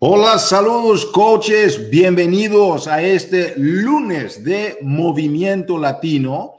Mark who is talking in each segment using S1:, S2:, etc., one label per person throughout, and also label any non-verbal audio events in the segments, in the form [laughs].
S1: Hola, saludos coaches, bienvenidos a este lunes de Movimiento Latino.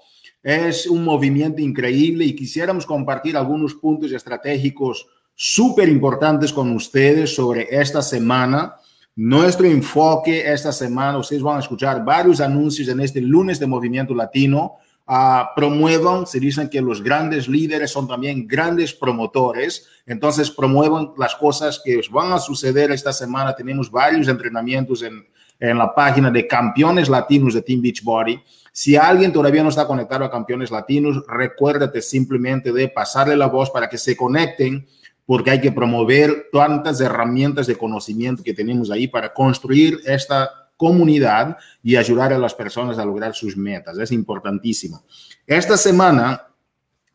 S1: Es un movimiento increíble y quisiéramos compartir algunos puntos estratégicos súper importantes con ustedes sobre esta semana. Nuestro enfoque esta semana, ustedes van a escuchar varios anuncios en este lunes de Movimiento Latino. Uh, promuevan, se dicen que los grandes líderes son también grandes promotores, entonces promuevan las cosas que van a suceder esta semana. Tenemos varios entrenamientos en, en la página de Campeones Latinos de Team Beachbody. Si alguien todavía no está conectado a Campeones Latinos, recuérdate simplemente de pasarle la voz para que se conecten, porque hay que promover tantas herramientas de conocimiento que tenemos ahí para construir esta comunidad y ayudar a las personas a lograr sus metas. Es importantísimo. Esta semana,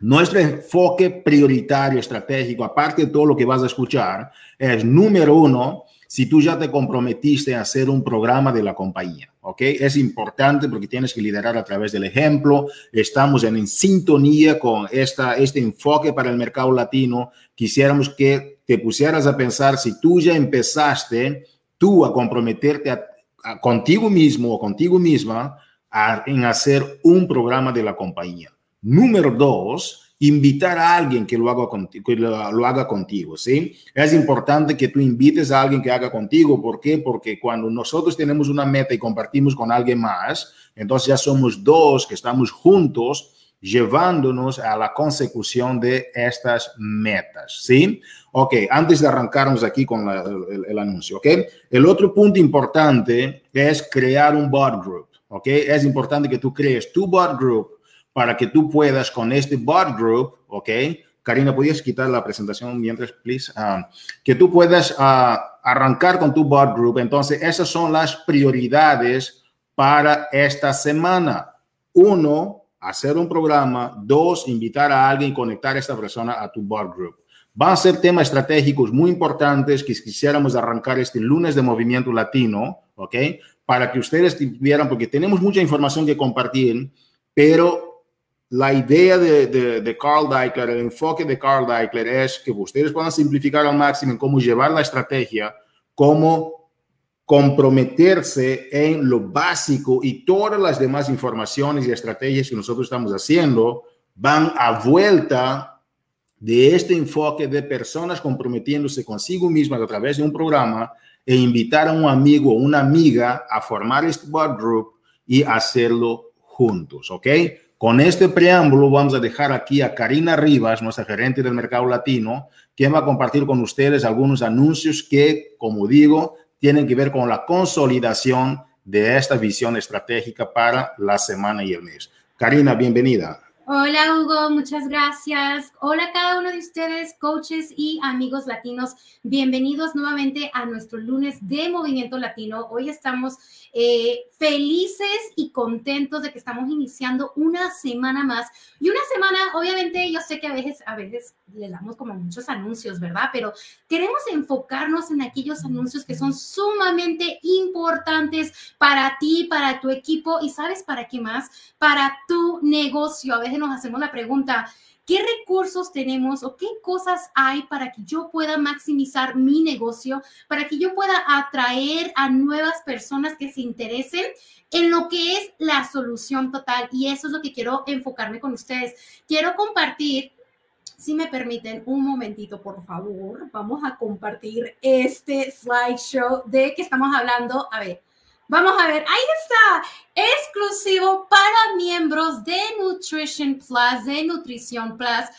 S1: nuestro enfoque prioritario, estratégico, aparte de todo lo que vas a escuchar, es número uno, si tú ya te comprometiste a hacer un programa de la compañía, ¿ok? Es importante porque tienes que liderar a través del ejemplo. Estamos en, en sintonía con esta, este enfoque para el mercado latino. Quisiéramos que te pusieras a pensar si tú ya empezaste tú a comprometerte a contigo mismo o contigo misma en hacer un programa de la compañía. Número dos, invitar a alguien que lo haga contigo, que lo, haga contigo, ¿sí? Es importante que tú invites a alguien que haga contigo. ¿Por qué? Porque cuando nosotros tenemos una meta y compartimos con alguien más, entonces ya somos dos que estamos juntos llevándonos a la consecución de estas metas, ¿sí? Ok, antes de arrancarnos aquí con el, anuncio, ¿ok? El otro punto importante es crear un bot group, ¿ok? Es importante que tú crees tu bot group para que tú puedas con este bot group, ¿ok? Karina, ¿podrías quitar la presentación mientras, please? Ah, que tú puedas ah, arrancar con tu bot group. Entonces, esas son las prioridades para esta semana. Uno, hacer un programa. Dos, invitar a alguien conectar a esta persona a tu board group. Van a ser temas estratégicos muy importantes que quisiéramos arrancar este lunes de Movimiento Latino, ¿ok? Para que ustedes vieran, porque tenemos mucha información que compartir, pero la idea de, de, de Carl Deichler, el enfoque de Carl Deichler es que ustedes puedan simplificar al máximo en cómo llevar la estrategia, cómo comprometerse en lo básico y todas las demás informaciones y estrategias que nosotros estamos haciendo van a vuelta de este enfoque de personas comprometiéndose consigo mismas a través de un programa e invitar a un amigo o una amiga a formar este board group y hacerlo juntos, ¿ok? Con este preámbulo vamos a dejar aquí a Karina Rivas, nuestra gerente del mercado latino, quien va a compartir con ustedes algunos anuncios que, como digo, tienen que ver con la consolidación de esta visión estratégica para la semana y el mes. Karina, bienvenida.
S2: Hola Hugo, muchas gracias. Hola a cada uno de ustedes, coaches y amigos latinos. Bienvenidos nuevamente a nuestro lunes de Movimiento Latino. Hoy estamos eh, felices y contentos de que estamos iniciando una semana más. Y una semana, obviamente, yo sé que a veces, a veces le damos como muchos anuncios, ¿verdad? Pero queremos enfocarnos en aquellos anuncios que son sumamente importantes para ti, para tu equipo y sabes para qué más, para tu negocio. A veces nos hacemos la pregunta, ¿Qué recursos tenemos o qué cosas hay para que yo pueda maximizar mi negocio, para que yo pueda atraer a nuevas personas que se interesen en lo que es la solución total? Y eso es lo que quiero enfocarme con ustedes. Quiero compartir si me permiten un momentito, por favor, vamos a compartir este slideshow de que estamos hablando. A ver, Vamos a ver, ahí está, exclusivo para miembros de Nutrition Plus, de Nutrición Plus.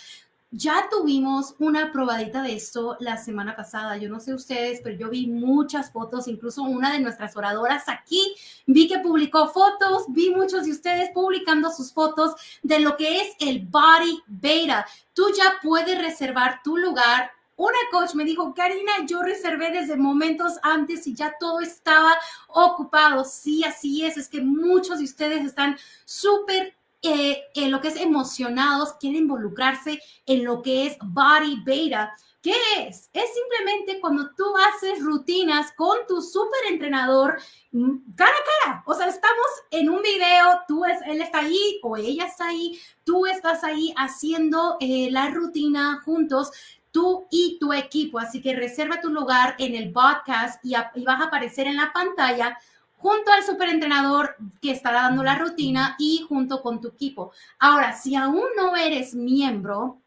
S2: Ya tuvimos una probadita de esto la semana pasada. Yo no sé ustedes, pero yo vi muchas fotos, incluso una de nuestras oradoras aquí. Vi que publicó fotos, vi muchos de ustedes publicando sus fotos de lo que es el Body Beta. Tú ya puedes reservar tu lugar una coach me dijo, Karina, yo reservé desde momentos antes y ya todo estaba ocupado. Sí, así es, es que muchos de ustedes están súper eh, lo que es emocionados, quieren involucrarse en lo que es body beta. ¿Qué es? Es simplemente cuando tú haces rutinas con tu super entrenador mm, cara a cara. O sea, estamos en un video, tú es, él está ahí o ella está ahí, tú estás ahí haciendo eh, la rutina juntos tú y tu equipo. Así que reserva tu lugar en el podcast y, vas a aparecer en la pantalla junto al superentrenador que estará dando la rutina y junto con tu equipo. Ahora, si aún no eres miembro,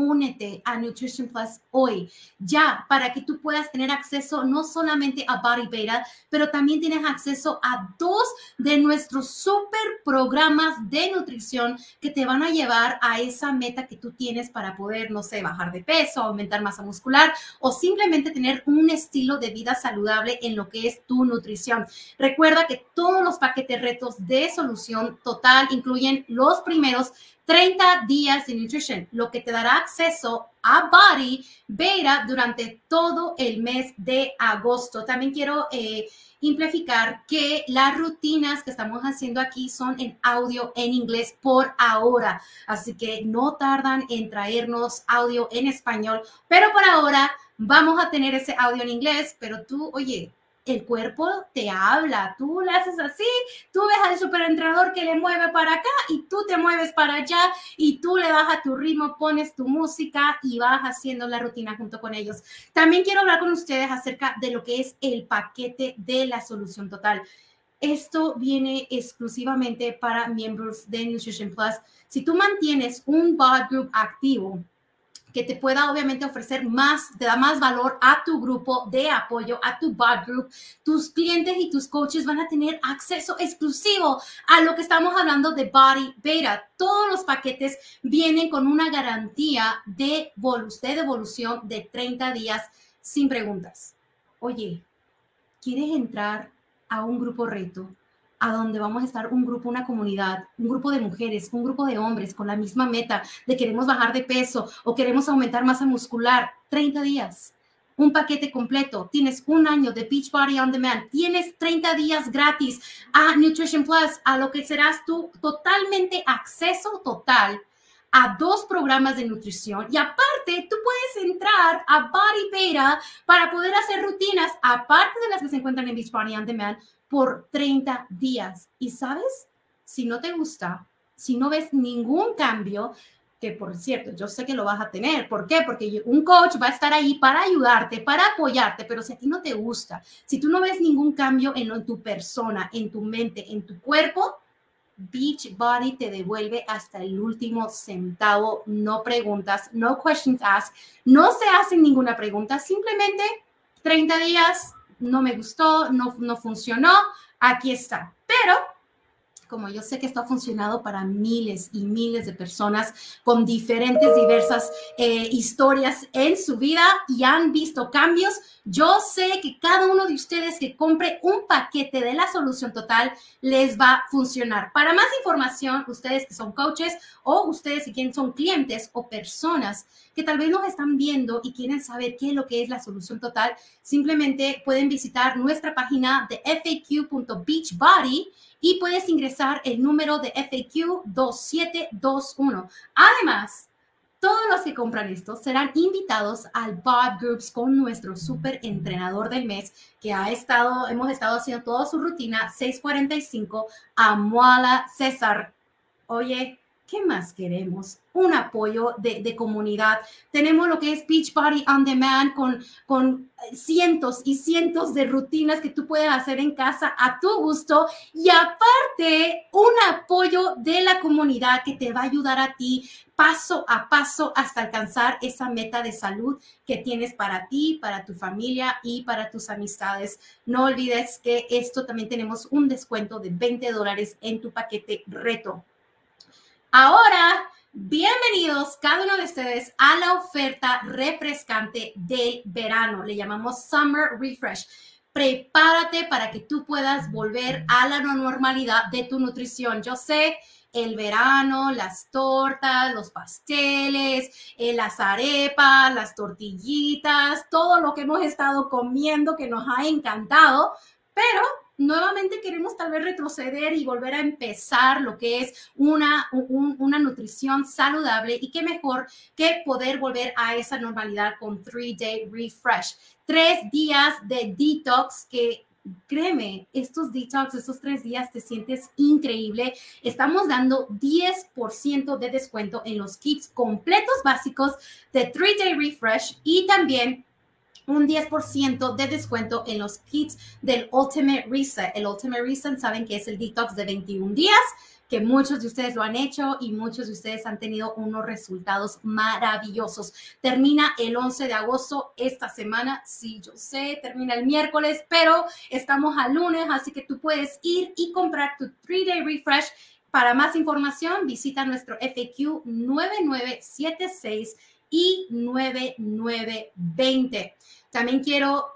S2: únete a Nutrition Plus hoy, ya, para que tú puedas tener acceso no solamente a Body Beta, pero también tienes acceso a dos de nuestros super programas de nutrición que te van a llevar a esa meta que tú tienes para poder, no sé, bajar de peso, aumentar masa muscular o simplemente tener un estilo de vida saludable en lo que es tu nutrición. Recuerda que todos los paquetes retos de solución total incluyen los primeros 30 días de nutrition, lo que te dará acceso a Body Beta durante todo el mes de agosto. También quiero eh, implicar que las rutinas que estamos haciendo aquí son en audio en inglés por ahora, así que no tardan en traernos audio en español, pero por ahora vamos a tener ese audio en inglés, pero tú, oye, el cuerpo te habla, tú le haces así, tú ves al superentrenador que le mueve para acá y tú te mueves para allá y tú le das a tu ritmo, pones tu música y vas haciendo la rutina junto con ellos. También quiero hablar con ustedes acerca de lo que es el paquete de la solución total. Esto viene exclusivamente para miembros de Nutrition Plus. Si tú mantienes un body group activo, que te pueda obviamente ofrecer más, te da más valor a tu grupo de apoyo, a tu bot group. Tus clientes y tus coaches van a tener acceso exclusivo a lo que estamos hablando de Body Beta. Todos los paquetes vienen con una garantía de, de devolución de 30 días sin preguntas. Oye, ¿quieres entrar a un grupo reto? A donde vamos a estar un grupo, una comunidad, un grupo de mujeres, un grupo de hombres con la misma meta de queremos bajar de peso o queremos aumentar masa muscular, 30 días. Un paquete completo, tienes un año de Beach Body On Demand, tienes 30 días gratis a Nutrition Plus, a lo que serás tú totalmente acceso total a dos programas de nutrición y aparte tú puedes entrar a Body Beta para poder hacer rutinas aparte de las que se encuentran en Beach Body On Demand por 30 días. Y sabes, si no te gusta, si no ves ningún cambio, que por cierto, yo sé que lo vas a tener. ¿Por qué? Porque un coach va a estar ahí para ayudarte, para apoyarte, pero si a ti no te gusta, si tú no ves ningún cambio en, tu persona, en tu mente, en tu cuerpo, Beach Body te devuelve hasta el último centavo. No preguntas, no questions asked, no se hacen ninguna pregunta, simplemente 30 días, no me gustó, no, no funcionó, aquí está. Pero como yo sé que esto ha funcionado para miles y miles de personas con diferentes, diversas eh, historias en su vida y han visto cambios, yo sé que cada uno de ustedes que compre un paquete de la solución total les va a funcionar. Para más información, ustedes que son coaches o ustedes que son clientes o personas que tal vez nos están viendo y quieren saber qué es lo que es la solución total, simplemente pueden visitar nuestra página de faq.beachbody y puedes ingresar el número de FAQ 2721. Además, todos los que compran esto serán invitados al Bot Groups con nuestro super entrenador del mes que ha estado, hemos estado haciendo toda su rutina 645 a Moala César. Oye, ¿qué más queremos? Un apoyo de, comunidad. Tenemos lo que es Beach Body On Demand con, con cientos y cientos de rutinas que tú puedes hacer en casa a tu gusto y aparte un apoyo de la comunidad que te va a ayudar a ti paso a paso hasta alcanzar esa meta de salud que tienes para ti, para tu familia y para tus amistades. No olvides que esto también tenemos un descuento de 20 dólares en tu paquete reto. Ahora, bienvenidos cada uno de ustedes a la oferta refrescante del verano. Le llamamos Summer Refresh. Prepárate para que tú puedas volver a la normalidad de tu nutrición. Yo sé el verano, las tortas, los pasteles, eh, las arepas, las tortillitas, todo lo que hemos estado comiendo que nos ha encantado, pero nuevamente queremos tal vez retroceder y volver a empezar lo que es una, una nutrición saludable y qué mejor que poder volver a esa normalidad con 3 Day Refresh. Tres días de detox que créeme, estos detox, estos tres días te sientes increíble. Estamos dando 10% de descuento en los kits completos básicos de 3 Day Refresh y también un 10% de descuento en los kits del Ultimate Reset. El Ultimate Reset saben que es el detox de 21 días que muchos de ustedes lo han hecho y muchos de ustedes han tenido unos resultados maravillosos. Termina el 11 de agosto esta semana, sí, yo sé, termina el miércoles, pero estamos al lunes, así que tú puedes ir y comprar tu 3-day refresh. Para más información, visita nuestro FAQ 9976 y 9920. También quiero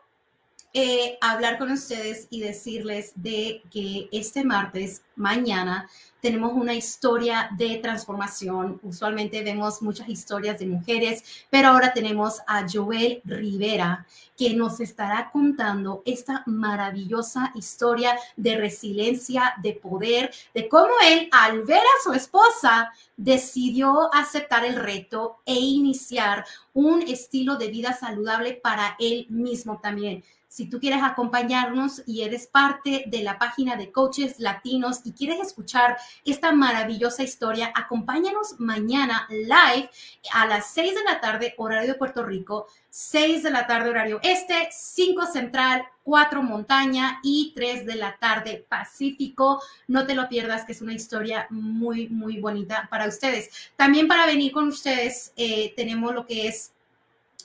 S2: eh, hablar con ustedes y decirles de que este martes, mañana, tenemos una historia de transformación. Usualmente vemos muchas historias de mujeres, pero ahora tenemos a Joel Rivera, que nos estará contando esta maravillosa historia de resiliencia, de poder, de cómo él, al ver a su esposa, decidió aceptar el reto e iniciar un estilo de vida saludable para él mismo también. Si tú quieres acompañarnos y eres parte de la página de coaches latinos y quieres escuchar esta maravillosa historia, acompáñanos mañana live a las 6 de la tarde, horario de Puerto Rico, 6 de la tarde, horario este, 5 central, 4 montaña y 3 de la tarde Pacífico. No te lo pierdas, que es una historia muy, muy bonita para ustedes. También para venir con ustedes, eh, tenemos lo que es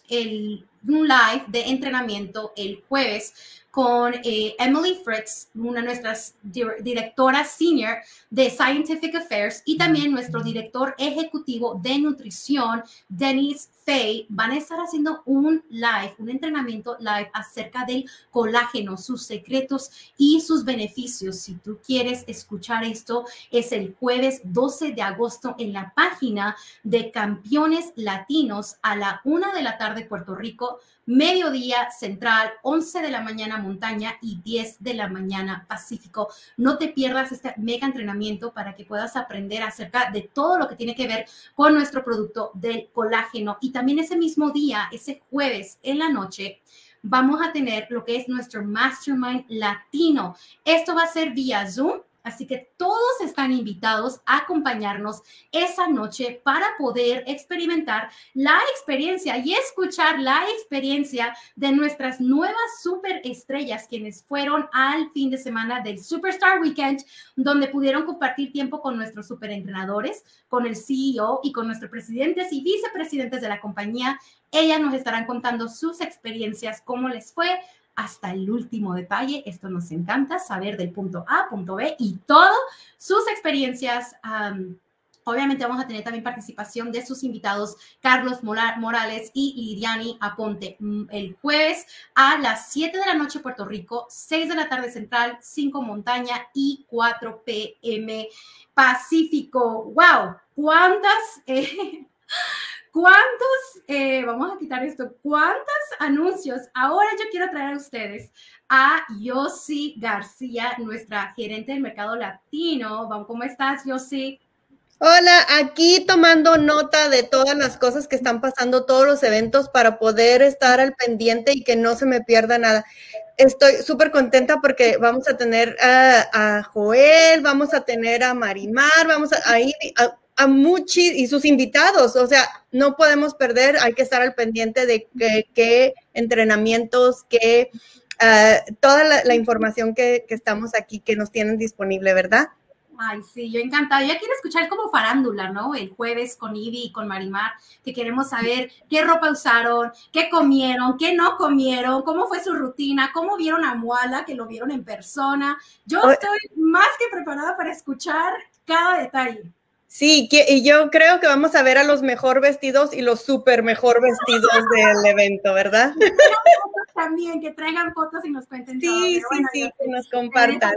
S2: el, un live de entrenamiento el jueves con eh, Emily Fritz, una de nuestras directoras senior de Scientific Affairs, y también nuestro director ejecutivo de nutrición, Dennis Van a estar haciendo un live, un entrenamiento live acerca del colágeno, sus secretos y sus beneficios. Si tú quieres escuchar esto, es el jueves 12 de agosto en la página de Campeones Latinos a la una de la tarde Puerto Rico mediodía central, 11 de la mañana montaña y 10 de la mañana pacífico. No te pierdas este mega entrenamiento para que puedas aprender acerca de todo lo que tiene que ver con nuestro producto del colágeno. Y también ese mismo día, ese jueves en la noche, vamos a tener lo que es nuestro Mastermind Latino. Esto va a ser vía Zoom Así que todos están invitados a acompañarnos esa noche para poder experimentar la experiencia y escuchar la experiencia de nuestras nuevas superestrellas, quienes fueron al fin de semana del Superstar Weekend, donde pudieron compartir tiempo con nuestros superentrenadores, con el CEO y con nuestros presidentes y vicepresidentes de la compañía. Ellas nos estarán contando sus experiencias, cómo les fue, hasta el último detalle. Esto nos encanta, saber del punto A, punto B y todo sus experiencias. Obviamente vamos a tener también participación de sus invitados Carlos Morales y Lidiani Aponte mm, el jueves a las 7 de la noche Puerto Rico, 6 de la tarde central, 5 montaña y 4 pm Pacífico. ¡Wow! ¿Cuántas? Eh, ¿Cuántos, eh, vamos a quitar esto, cuántos anuncios? Ahora yo quiero traer a ustedes a Yossi García, nuestra gerente del mercado latino. ¿Cómo estás, Yossi?
S3: Hola, aquí tomando nota de todas las cosas que están pasando, todos los eventos para poder estar al pendiente y que no se me pierda nada. Estoy súper contenta porque vamos a tener a, Joel, vamos a tener a Marimar, vamos a, ir a, a Muchi y sus invitados. O sea, no podemos perder, hay que estar al pendiente de qué entrenamientos, qué, ah, toda la, información que, estamos aquí, que nos tienen disponible, ¿verdad?
S2: Ay, sí, yo encantada. Ya quiero escuchar como farándula, ¿no? El jueves con Ivy y con Marimar, que queremos saber qué ropa usaron, qué comieron, qué no comieron, cómo fue su rutina, cómo vieron a Muala, que lo vieron en persona. Yo estoy más que preparada para escuchar cada detalle.
S3: Sí, y yo creo que vamos a ver a los mejor vestidos y los súper mejor vestidos del evento, ¿verdad? [laughs]
S2: También, que traigan fotos y nos cuenten
S3: sí, Sí, sí, que nos compartan.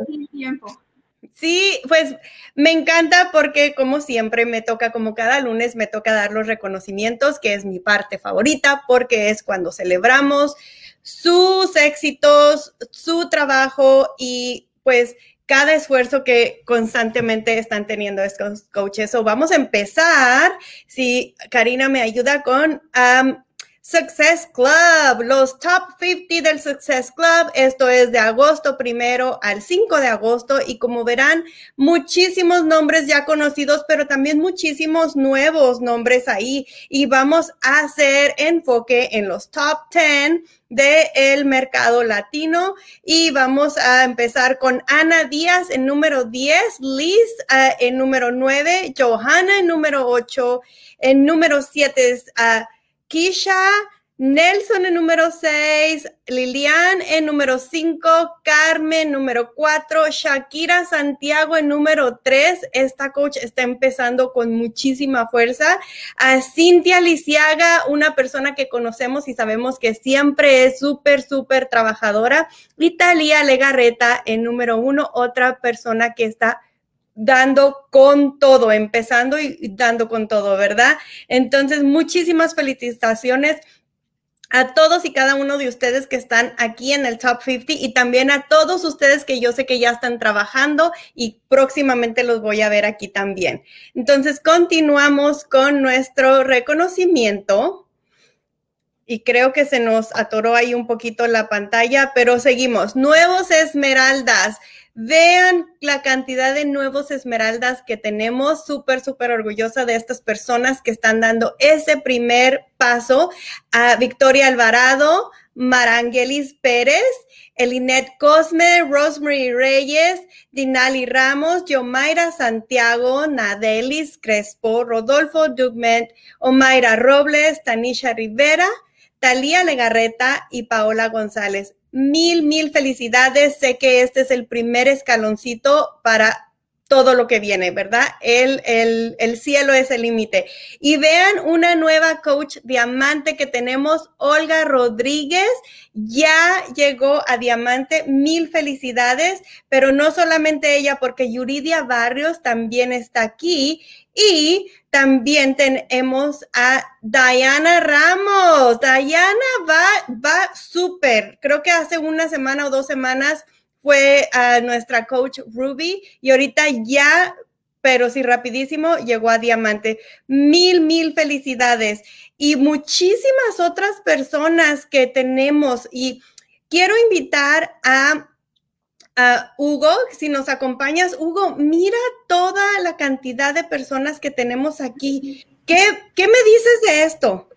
S3: Sí, pues me encanta porque como siempre me toca, como cada lunes, me toca dar los reconocimientos, que es mi parte favorita, porque es cuando celebramos sus éxitos, su trabajo y pues cada esfuerzo que constantemente están teniendo estos coaches. So, vamos a empezar, si Karina me ayuda con Success Club, los top 50 del Success Club. Esto es de agosto primero al 5 de agosto. Y como verán, muchísimos nombres ya conocidos, pero también muchísimos nuevos nombres ahí. Y vamos a hacer enfoque en los top 10 del el mercado latino. Y vamos a empezar con Ana Díaz en número 10, Liz uh, en número 9, Johanna en número 8, en número 7 es uh, Kisha, Nelson en número 6, Lilian en número 5, Carmen número 4, Shakira Santiago en número 3. Esta coach está empezando con muchísima fuerza. A Cintia Lisiaga, una persona que conocemos y sabemos que siempre es súper, súper trabajadora. Italia Legarreta en número 1, otra persona que está dando con todo, empezando y dando con todo, ¿verdad? Entonces, muchísimas felicitaciones a todos y cada uno de ustedes que están aquí en el Top 50 y también a todos ustedes que yo sé que ya están trabajando y próximamente los voy a ver aquí también. Entonces, continuamos con nuestro reconocimiento. Y creo que se nos atoró ahí un poquito la pantalla, pero seguimos. Nuevos Esmeraldas. Vean la cantidad de nuevos esmeraldas que tenemos. Súper, súper orgullosa de estas personas que están dando ese primer paso. Victoria Alvarado, Marangelis Pérez, Elinet Cosme, Rosemary Reyes, Dinali Ramos, Yomaira Santiago, Nadelis Crespo, Rodolfo Dugment, Omaira Robles, Tanisha Rivera, Talía Legarreta y Paola González mil, mil felicidades. Sé que este es el primer escaloncito para todo lo que viene, ¿verdad? El, el, el cielo es el límite. Y vean una nueva coach diamante que tenemos, Olga Rodríguez, ya llegó a diamante, mil felicidades, pero no solamente ella, porque Yuridia Barrios también está aquí y también tenemos a Diana Ramos. Diana va, va súper. Creo que hace una semana o dos semanas fue a nuestra coach Ruby y ahorita ya, pero sí rapidísimo, llegó a Diamante. Mil, mil felicidades. Y muchísimas otras personas que tenemos. Y quiero invitar a Hugo, si nos acompañas, Hugo, mira toda la cantidad de personas que tenemos aquí. ¿Qué, qué me dices de esto?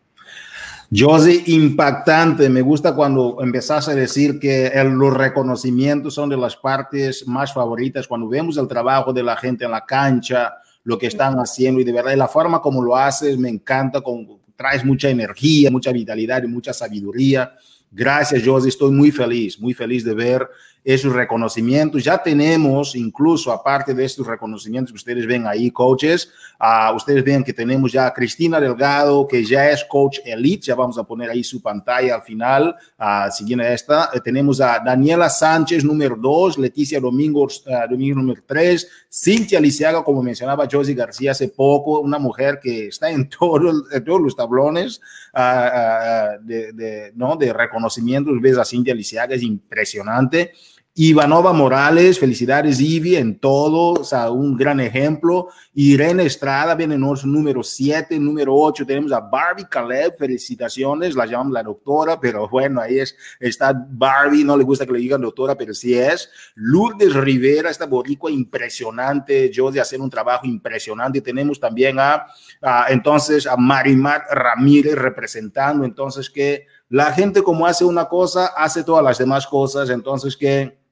S1: Josie, impactante. Me gusta cuando empezás a decir que los reconocimientos son de las partes más favoritas. Cuando vemos el trabajo de la gente en la cancha, lo que están haciendo y de verdad, la forma como lo haces me encanta, con, traes mucha energía, mucha vitalidad y mucha sabiduría. Gracias, Josie. Estoy muy feliz, muy feliz de ver esos reconocimientos. Ya tenemos, incluso aparte de estos reconocimientos que ustedes ven ahí, coaches, uh, ustedes ven que tenemos ya a Cristina Delgado, que ya es coach elite, ya vamos a poner ahí su pantalla al final, uh, siguiendo esta. Uh, tenemos a Daniela Sánchez, número dos, Leticia Domingos, uh, Domingo número tres, Cintia Lisiaga, como mencionaba Josie García hace poco, una mujer que está en, [laughs] todo, todos los tablones de, de, ¿no? de reconocimientos. Ves a Cintia Lisiaga, es impresionante. Ivanova Morales, felicidades Ivy en todo, o sea, un gran ejemplo. Irene Estrada viene en nuestro número 7, número 8 tenemos a Barbie Caleb, felicitaciones, la llamamos la doctora, pero bueno, ahí es, está Barbie, no le gusta que le digan doctora, pero sí es. Lourdes Rivera, esta boricua impresionante, yo de hacer un trabajo impresionante. Tenemos también a, entonces a Marimar Ramírez representando, entonces que la gente como hace una cosa, hace todas las demás cosas, entonces que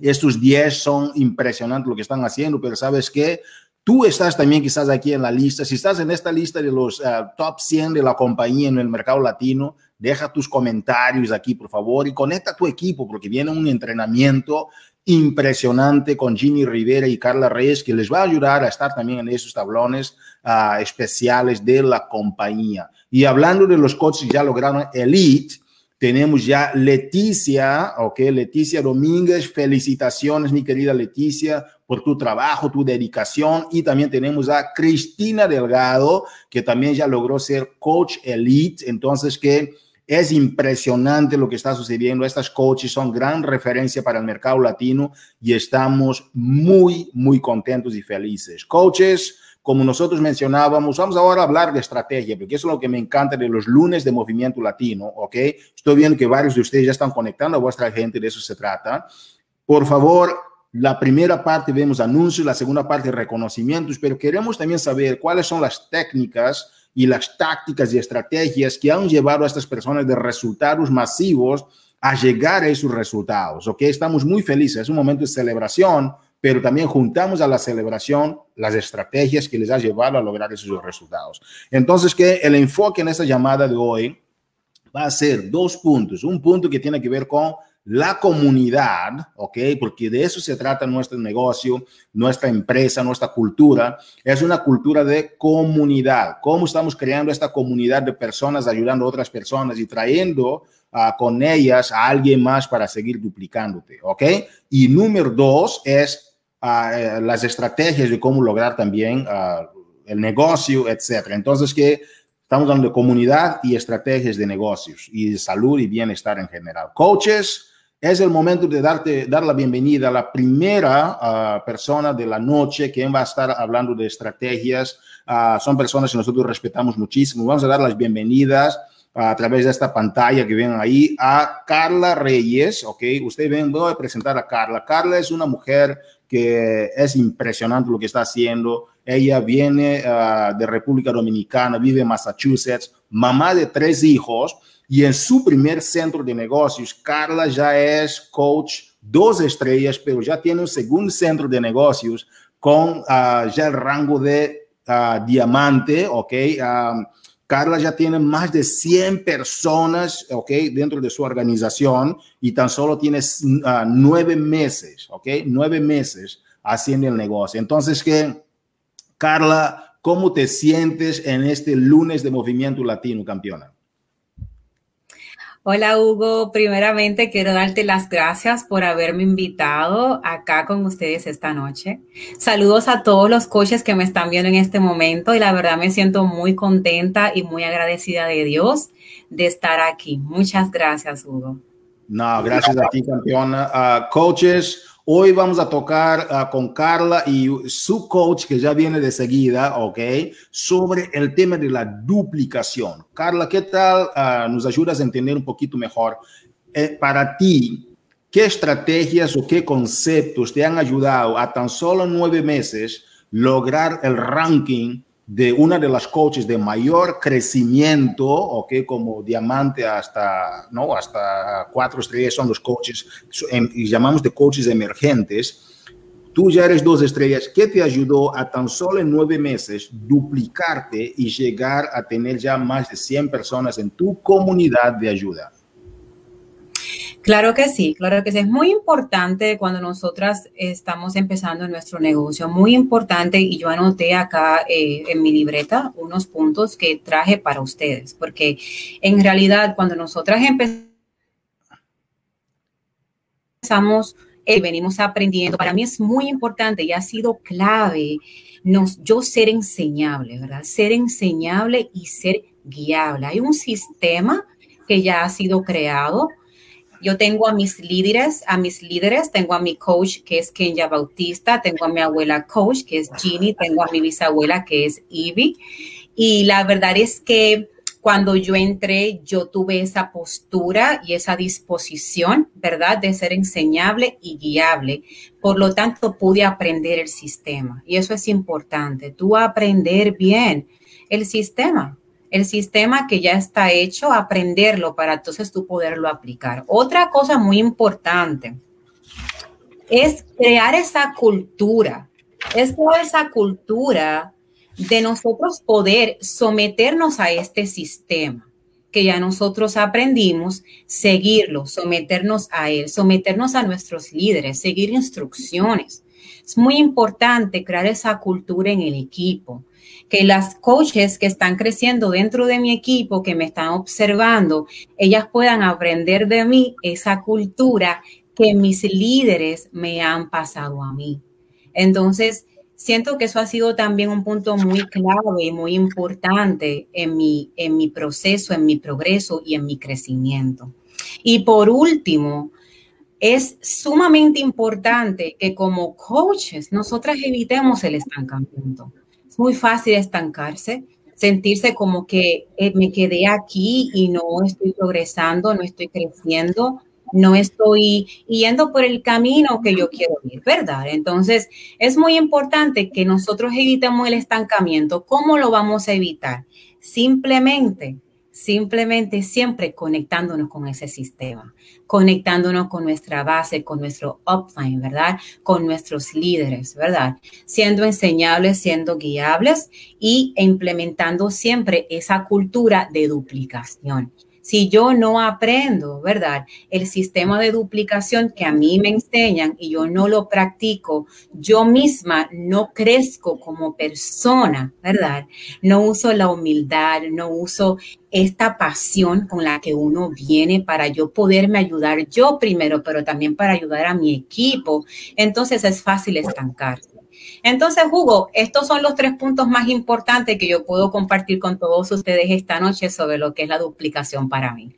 S1: estos 10 son impresionantes lo que están haciendo, pero sabes que tú estás también quizás aquí en la lista. Si estás en esta lista de los uh, top 100 de la compañía en el mercado latino, deja tus comentarios aquí, por favor, y conecta a tu equipo, porque viene un entrenamiento impresionante con Ginny Rivera y Carla Reyes, que les va a ayudar a estar también en esos tablones uh, especiales de la compañía. Y hablando de los coaches que ya lograron Elite, tenemos ya Leticia, ok, Leticia Domínguez, felicitaciones mi querida Leticia por tu trabajo, tu dedicación. Y también tenemos a Cristina Delgado, que también ya logró ser coach elite, entonces que es impresionante lo que está sucediendo. Estas coaches son gran referencia para el mercado latino y estamos muy, muy contentos y felices. Coaches, como nosotros mencionábamos, vamos ahora a hablar de estrategia, porque eso es lo que me encanta de los lunes de Movimiento Latino, ¿ok? Estoy viendo que varios de ustedes ya están conectando a vuestra gente, de eso se trata. Por favor, la primera parte vemos anuncios, la segunda parte reconocimientos, pero queremos también saber cuáles son las técnicas y las tácticas y estrategias que han llevado a estas personas de resultados masivos a llegar a esos resultados. ¿ok? Estamos muy felices, es un momento de celebración, pero también juntamos a la celebración las estrategias que les ha llevado a lograr esos resultados. Entonces, que el enfoque en esta llamada de hoy va a ser dos puntos. Un punto que tiene que ver con la comunidad, ¿ok? Porque de eso se trata nuestro negocio, nuestra empresa, nuestra cultura. Es una cultura de comunidad. ¿Cómo estamos creando esta comunidad de personas, ayudando a otras personas y trayendo uh, con ellas a alguien más para seguir duplicándote, ¿ok? Y número dos es uh, las estrategias de cómo lograr también uh, el negocio, etcétera. Entonces, que estamos hablando de comunidad y estrategias de negocios y de salud y bienestar en general. Coaches, es el momento de darte, dar la bienvenida a la primera persona de la noche que va a estar hablando de estrategias. son personas que nosotros respetamos muchísimo. Vamos a dar las bienvenidas a través de esta pantalla que ven ahí a Carla Reyes, ¿ok? Ustedes ven, voy a presentar a Carla. Carla es una mujer que es impresionante lo que está haciendo. Ella viene uh, de República Dominicana, vive en Massachusetts, mamá de tres hijos y en su primer centro de negocios, Carla ya es coach dos estrellas, pero ya tiene un segundo centro de negocios con uh, ya el rango de uh, diamante, ¿ok? Carla ya tiene más de 100 personas, ¿ok? Dentro de su organización y tan solo tiene uh, nueve meses, ¿ok? Nueve meses haciendo el negocio. Entonces, ¿qué? Carla, ¿cómo te sientes en este lunes de Movimiento Latino, campeona?
S4: Hola Hugo, primeramente quiero darte las gracias por haberme invitado acá con ustedes esta noche. Saludos a todos los coaches que me están viendo en este momento y la verdad me siento muy contenta y muy agradecida de Dios de estar aquí. Muchas gracias Hugo.
S1: No, gracias a ti campeona. Uh, coaches, Hoy vamos a tocar uh, con Carla y su coach, que ya viene de seguida, ¿ok? Sobre el tema de la duplicación. Carla, ¿qué tal? Uh, ¿Nos ayudas a entender un poquito mejor? Eh, para ti, ¿qué estrategias o qué conceptos te han ayudado a tan solo nueve meses lograr el ranking de una de las coaches de mayor crecimiento, ¿ok? Como diamante hasta, ¿no? Hasta cuatro estrellas son los coaches, y llamamos de coaches emergentes. Tú ya eres dos estrellas. ¿Qué te ayudó a tan solo en nueve meses duplicarte y llegar a tener ya más de 100 personas en tu comunidad de ayuda?
S4: Claro que sí, claro que sí. Es muy importante cuando nosotras estamos empezando nuestro negocio, muy importante, y yo anoté acá eh, en mi libreta unos puntos que traje para ustedes, porque en realidad cuando nosotras empezamos, eh, venimos aprendiendo, para mí es muy importante y ha sido clave nos, yo ser enseñable, ¿verdad? Ser enseñable y ser guiable. Hay un sistema que ya ha sido creado yo tengo a mis líderes, a mis líderes, tengo a mi coach que es Kenya Bautista, tengo a mi abuela coach que es Ginny, tengo a mi bisabuela que es Ivy. Y la verdad es que cuando yo entré, yo tuve esa postura y esa disposición, ¿verdad?, de ser enseñable y guiable. Por lo tanto, pude aprender el sistema. Y eso es importante, tú aprender bien el sistema el sistema que ya está hecho, aprenderlo para entonces tú poderlo aplicar. Otra cosa muy importante es crear esa cultura, es toda esa cultura de nosotros poder someternos a este sistema que ya nosotros aprendimos, seguirlo, someternos a él, someternos a nuestros líderes, seguir instrucciones. Es muy importante crear esa cultura en el equipo que las coaches que están creciendo dentro de mi equipo, que me están observando, ellas puedan aprender de mí esa cultura que mis líderes me han pasado a mí. Entonces, siento que eso ha sido también un punto muy clave y muy importante en mi, en mi proceso, en mi progreso y en mi crecimiento. Y por último, es sumamente importante que como coaches nosotras evitemos el estancamiento muy fácil estancarse, sentirse como que eh, me quedé aquí y no estoy progresando, no estoy creciendo, no estoy yendo por el camino que yo quiero ir, ¿verdad? Entonces, es muy importante que nosotros evitemos el estancamiento. ¿Cómo lo vamos a evitar? Simplemente simplemente siempre conectándonos con ese sistema, conectándonos con nuestra base, con nuestro upline, ¿verdad? Con nuestros líderes, ¿verdad? Siendo enseñables, siendo guiables y implementando siempre esa cultura de duplicación. Si yo no aprendo, ¿verdad? El sistema de duplicación que a mí me enseñan y yo no lo practico, yo misma no crezco como persona, ¿verdad? No uso la humildad, no uso esta pasión con la que uno viene para yo poderme ayudar yo primero, pero también para ayudar a mi equipo. Entonces es fácil estancarse. Entonces, Hugo, estos son los tres puntos más importantes que yo puedo compartir con todos ustedes esta noche sobre lo que es la duplicación para mí.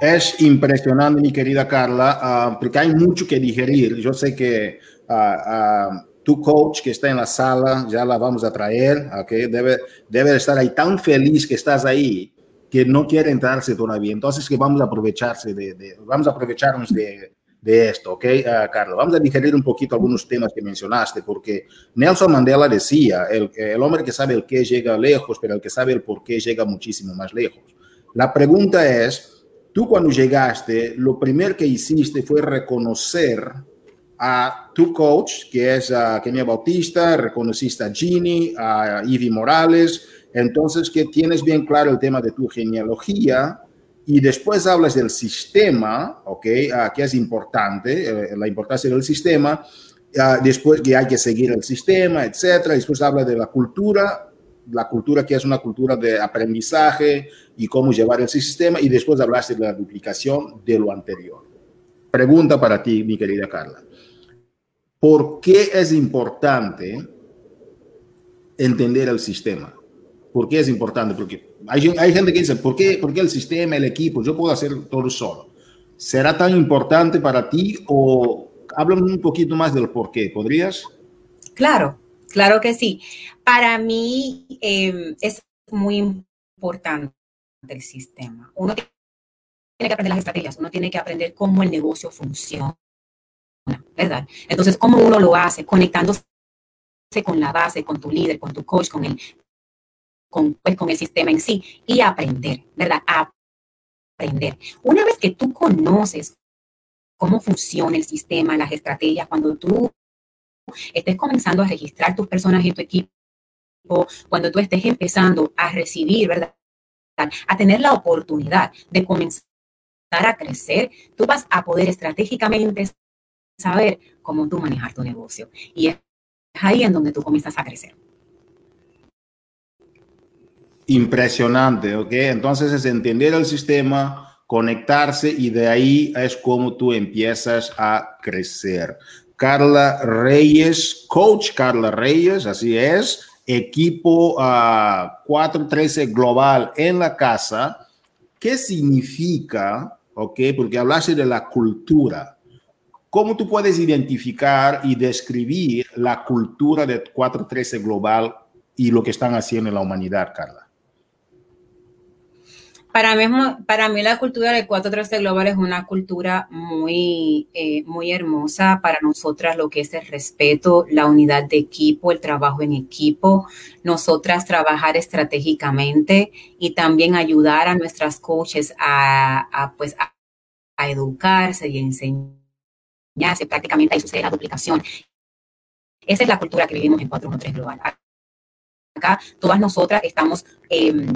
S1: Es impresionante, mi querida Carla, ah, porque hay mucho que digerir. Yo sé que ah, ah, tu coach que está en la sala, ya la vamos a traer, okay? debe, debe estar ahí tan feliz que estás ahí que no quiere entrarse todavía. Entonces, que vamos a aprovecharse de vamos a aprovecharnos de, de esto, ¿ok, uh, Carlos? Vamos a digerir un poquito algunos temas que mencionaste, porque Nelson Mandela decía, el, el hombre que sabe el qué llega lejos, pero el que sabe el por qué llega muchísimo más lejos. La pregunta es, tú cuando llegaste, lo primero que hiciste fue reconocer a tu coach, que es uh, Kenia Bautista, reconociste a Ginny, a Ivy Morales, entonces que tienes bien claro el tema de tu genealogía, y después hablas del sistema, ¿ok? Uh, que es importante, eh, la importancia del sistema, uh, después que hay que seguir el sistema, etcétera. Después habla de la cultura, la cultura que es una cultura de aprendizaje y cómo llevar el sistema, y después hablaste de la duplicación de lo anterior. Pregunta para ti, mi querida Carla. ¿Por qué es importante entender el sistema? ¿Por qué es importante? Porque hay, hay gente que dice, ¿por qué, ¿por qué el sistema, el equipo? Yo puedo hacer todo solo. ¿Será tan importante para ti o háblame un poquito más del por qué? ¿Podrías?
S4: Claro, claro que sí. Para mí eh, es muy importante el sistema. Uno tiene que aprender las estrategias, uno tiene que aprender cómo el negocio funciona, ¿verdad? Entonces, cómo uno lo hace, conectándose con la base, con tu líder, con tu coach, con el con, pues, con el sistema en sí y aprender, ¿verdad? Aprender. Una vez que tú conoces cómo funciona el sistema, las estrategias, cuando tú estés comenzando a registrar tus personas en tu equipo, cuando tú estés empezando a recibir, ¿verdad? A tener la oportunidad de comenzar a crecer, tú vas a poder estratégicamente saber cómo tú manejar tu negocio. Y es ahí en donde tú comienzas a crecer.
S1: Impresionante, ¿ok? Entonces es entender el sistema, conectarse y de ahí es como tú empiezas a crecer. Carla Reyes, coach Carla Reyes, así es, equipo 413 ah, global en la casa. ¿Qué significa, ok? Porque hablaste de la cultura. ¿Cómo tú puedes identificar y describir la cultura de 413 global y lo que están haciendo en la humanidad, Carla?
S4: Para mí, para mí la cultura del 413 Global es una cultura muy, eh, muy hermosa para nosotras, lo que es el respeto, la unidad de equipo, el trabajo en equipo, nosotras trabajar estratégicamente y también ayudar a nuestras coaches a, pues, a, educarse y enseñarse prácticamente, ahí sucede la duplicación. Esa es la cultura que vivimos en 413 Global. Acá todas nosotras estamos... Eh,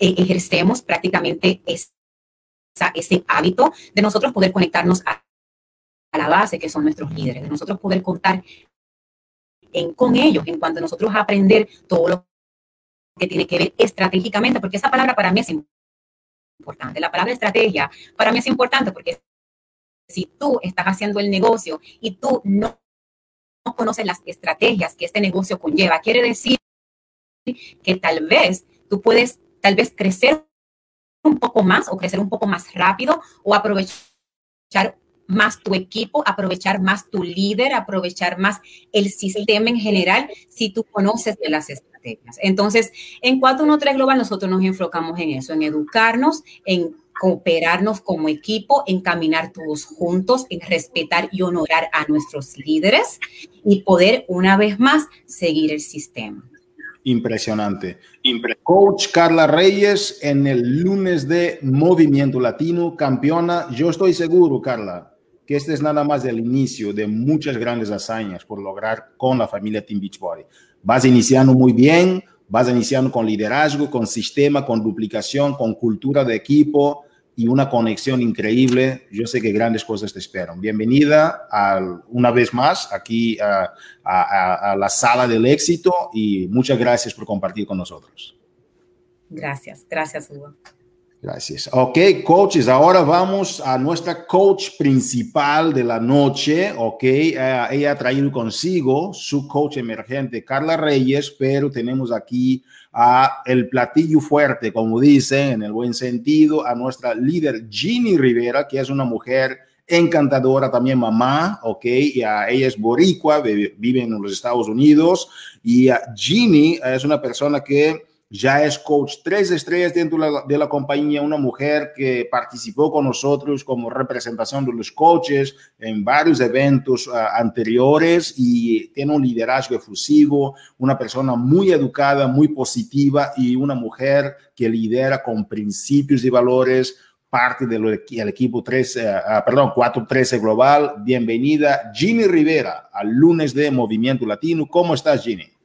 S4: eh, ejercemos prácticamente ese hábito de nosotros poder conectarnos a, la base que son nuestros líderes, de nosotros poder contar en, con ellos en cuanto a nosotros aprender todo lo que tiene que ver estratégicamente, porque esa palabra para mí es importante. La palabra estrategia para mí es importante porque si tú estás haciendo el negocio y tú no, no conoces las estrategias que este negocio conlleva, quiere decir que tal vez tú puedes tal vez crecer un poco más o crecer un poco más rápido o aprovechar más tu equipo, aprovechar más tu líder, aprovechar más el sistema en general si tú conoces de las estrategias. Entonces, en 413 Global nosotros nos enfocamos en eso, en educarnos, en cooperarnos como equipo, en caminar todos juntos, en respetar y honorar a nuestros líderes y poder una vez más seguir el sistema.
S1: Impresionante. Coach Carla Reyes en el lunes de Movimiento Latino, campeona. Yo estoy seguro, Carla, que este es nada más el inicio de muchas grandes hazañas por lograr con la familia Team Beachbody. Vas iniciando muy bien, vas iniciando con liderazgo, con sistema, con duplicación, con cultura de equipo y una conexión increíble. Yo sé que grandes cosas te esperan. Bienvenida una vez más aquí a, a, la sala del éxito y muchas gracias por compartir con nosotros.
S4: Gracias, gracias Hugo.
S1: Gracias. Ok, coaches, ahora vamos a nuestra coach principal de la noche. Ok, uh, ella ha traído consigo su coach emergente, Carla Reyes, pero tenemos aquí a el platillo fuerte, como dicen, en el buen sentido, a nuestra líder Ginny Rivera, que es una mujer encantadora, también mamá, ok, y ella es boricua, vive en los Estados Unidos, y Ginny es una persona que ya es coach tres estrellas dentro de la, compañía, una mujer que participó con nosotros como representación de los coaches en varios eventos ah, anteriores y tiene un liderazgo efusivo, una persona muy educada, muy positiva y una mujer que lidera con principios y valores parte del equipo 13, uh, ah, perdón, 413 Global. Bienvenida, Ginny Rivera, al lunes de Movimiento Latino. ¿Cómo estás, Ginny?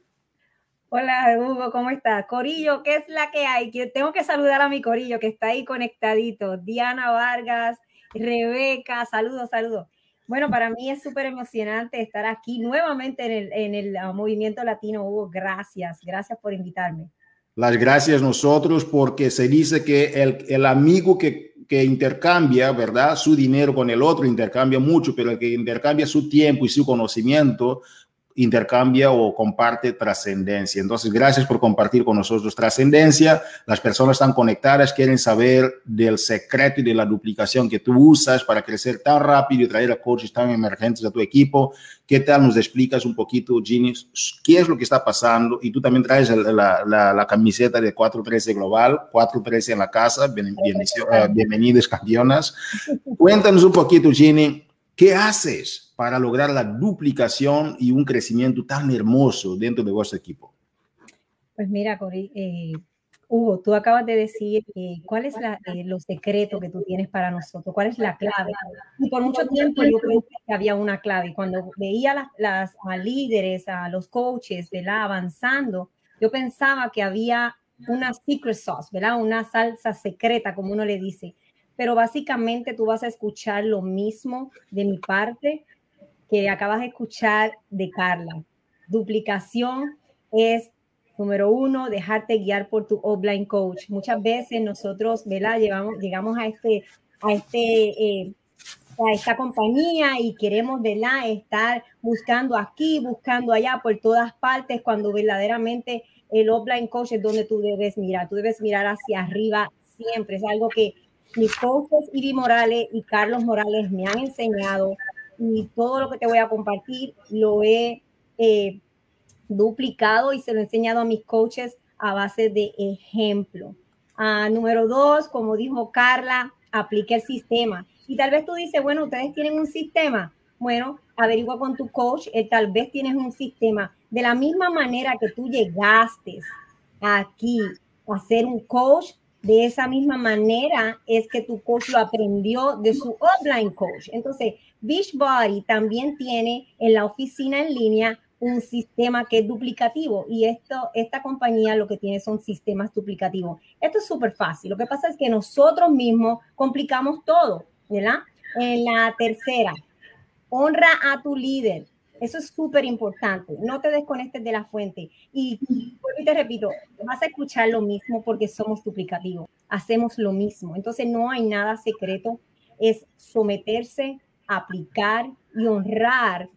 S5: Hola Hugo, ¿cómo estás? Corillo, ¿qué es la que hay? Tengo que saludar a mi Corillo que está ahí conectadito. Diana Vargas, Rebeca, saludos, saludos. Bueno, para mí es súper emocionante estar aquí nuevamente en el, en el uh, movimiento latino. Hugo, gracias, gracias por invitarme.
S1: Las gracias nosotros porque se dice que el, el amigo que, que intercambia, ¿verdad? Su dinero con el otro intercambia mucho, pero el que intercambia su tiempo y su conocimiento intercambia o comparte trascendencia. Entonces, gracias por compartir con nosotros trascendencia. Las personas están conectadas, quieren saber del secreto y de la duplicación que tú usas para crecer tan rápido y traer a coaches tan emergentes a tu equipo. ¿Qué tal nos explicas un poquito, Ginny, qué es lo que está pasando? Y tú también traes la, camiseta de 413 Global, 413 en la casa. Bien, eh, bienvenidos, campeonas. Cuéntanos un poquito, Ginny, ¿qué haces para lograr la duplicación y un crecimiento tan hermoso dentro de vuestro equipo?
S5: Pues mira, Cori, eh, Hugo, tú acabas de decir eh, cuál es la, eh, los secretos que tú tienes para nosotros, cuál es la clave. Y por mucho tiempo yo pensé que había una clave. Cuando veía las, las a líderes, a los coaches, ¿verdad? Avanzando, yo pensaba que había una secret sauce, ¿verdad? Una salsa secreta, como uno le dice. Pero básicamente tú vas a escuchar lo mismo de mi parte que acabas de escuchar de Carla. Duplicación es, número uno, dejarte guiar por tu offline coach. Muchas veces nosotros, ¿verdad? Llevamos, llegamos a este, a este, eh, a esta compañía y queremos, ¿verdad? Estar buscando aquí, buscando allá, por todas partes, cuando verdaderamente el offline coach es donde tú debes mirar. Tú debes mirar hacia arriba siempre. Es algo que mis coaches, Iri Morales y Carlos Morales, me han enseñado y todo lo que te voy a compartir lo he eh, duplicado y se lo he enseñado a mis coaches a base de ejemplo. Ah, número dos, como dijo Carla, aplique el sistema. Y tal vez tú dices, bueno, ustedes tienen un sistema. Bueno, averigua con tu coach, él tal vez tienes un sistema. De la misma manera que tú llegaste aquí a ser un coach, de esa misma manera es que tu coach lo aprendió de su offline coach. Entonces, Beachbody también tiene en la oficina en línea un sistema que es duplicativo y esto, esta compañía lo que tiene son sistemas duplicativos. Esto es súper fácil. Lo que pasa es que nosotros mismos complicamos todo, ¿verdad? En la tercera, honra a tu líder. Eso es súper importante. No te desconectes de la fuente. Y, y te repito, vas a escuchar lo mismo porque somos duplicativos. Hacemos lo mismo. Entonces no hay nada secreto. Es someterse aplicar y honrar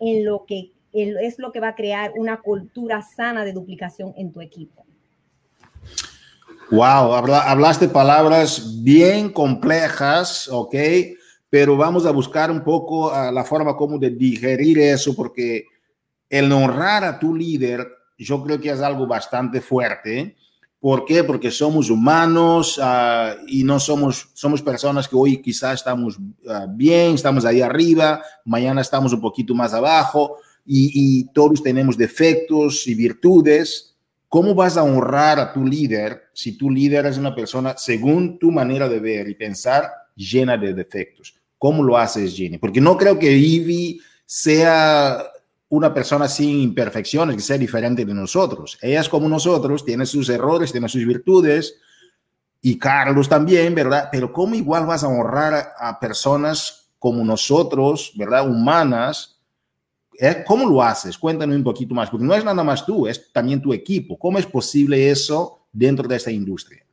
S5: en lo que es lo que va a crear una cultura sana de duplicación en tu equipo.
S1: Wow, hablaste palabras bien complejas, ¿ok? Pero vamos a buscar un poco uh, la forma como de digerir eso, porque el honrar a tu líder, yo creo que es algo bastante fuerte. ¿Por qué? Porque somos humanos uh, y no somos, somos personas que hoy quizás estamos uh, bien, estamos ahí arriba, mañana estamos un poquito más abajo y todos tenemos defectos y virtudes. ¿Cómo vas a honrar a tu líder si tu líder es una persona, según tu manera de ver y pensar, llena de defectos? ¿Cómo lo haces, Jenny? Porque no creo que Ivy sea una persona sin imperfecciones, que sea diferente de nosotros. Ella es como nosotros, tiene sus errores, tiene sus virtudes, y Carlos también, ¿verdad? Pero ¿cómo igual vas a honrar a, personas como nosotros, ¿verdad? Humanas. ¿Eh? ¿Cómo lo haces? Cuéntanos un poquito más, porque no es nada más tú, es también tu equipo. ¿Cómo es posible eso dentro de esta industria?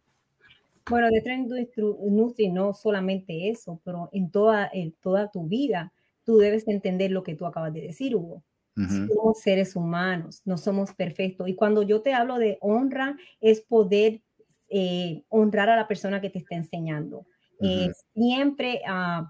S5: Bueno, de esta industria no solamente eso, pero en toda, en toda tu vida tú debes entender lo que tú acabas de decir, Hugo. Somos seres humanos, no somos perfectos. Y cuando yo te hablo de honra, es poder eh, honrar a la persona que te está enseñando. Eh, siempre uh,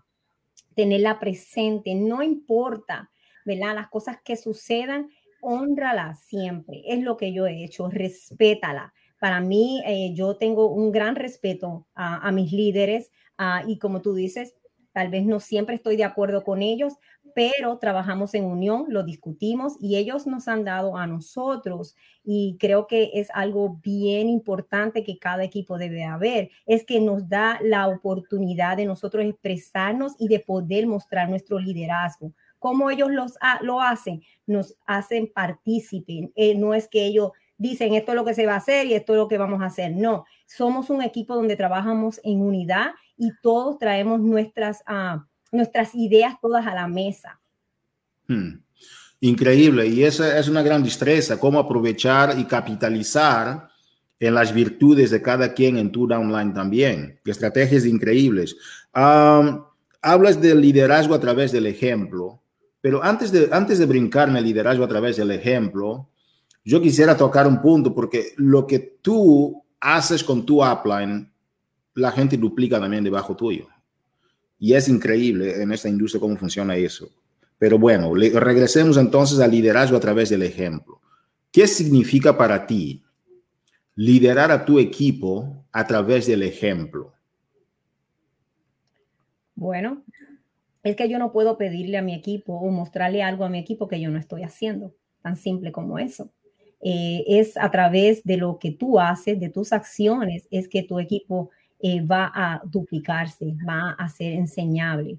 S5: tenerla presente, no importa, ¿verdad? Las cosas que sucedan, honrala siempre. Es lo que yo he hecho, respétala. Para mí, eh, yo tengo un gran respeto a, mis líderes uh, y como tú dices, tal vez no siempre estoy de acuerdo con ellos, pero trabajamos en unión, lo discutimos y ellos nos han dado a nosotros y creo que es algo bien importante que cada equipo debe haber, es que nos da la oportunidad de nosotros expresarnos y de poder mostrar nuestro liderazgo. ¿Cómo ellos los, lo hacen? Nos hacen partícipen. Eh, no es que ellos dicen esto es lo que se va a hacer y esto es lo que vamos a hacer. No, somos un equipo donde trabajamos en unidad y todos traemos nuestras... Uh, nuestras ideas todas a la mesa.
S1: Hmm. Increíble, y esa es una gran destreza, cómo aprovechar y capitalizar en las virtudes de cada quien en tu downline también. Estrategias increíbles. hablas del liderazgo a través del ejemplo, pero antes de, antes de brincarme el liderazgo a través del ejemplo, yo quisiera tocar un punto porque lo que tú haces con tu upline, la gente duplica también debajo tuyo. Y es increíble en esta industria cómo funciona eso. Pero bueno, regresemos entonces al liderazgo a través del ejemplo. ¿Qué significa para ti liderar a tu equipo a través del ejemplo?
S5: Bueno, es que yo no puedo pedirle a mi equipo o mostrarle algo a mi equipo que yo no estoy haciendo. Tan simple como eso. Eh, es a través de lo que tú haces, de tus acciones, es que tu equipo eh, va a duplicarse, va a ser enseñable.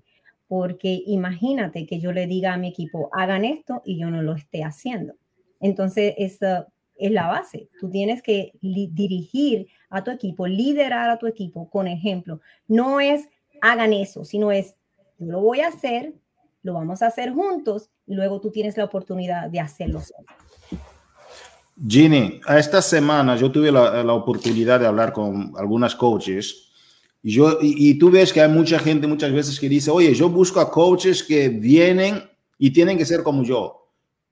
S5: Porque imagínate que yo le diga a mi equipo, hagan esto y yo no lo esté haciendo. Entonces, esa es la base. Tú tienes que dirigir a tu equipo, liderar a tu equipo con ejemplo. No es hagan eso, sino es yo lo voy a hacer, lo vamos a hacer juntos y luego tú tienes la oportunidad de hacerlo.
S1: Ginny, esta semana yo tuve la, oportunidad de hablar con algunas coaches y, yo, y, y, tú ves que hay mucha gente muchas veces que dice, oye, yo busco a coaches que vienen y tienen que ser como yo.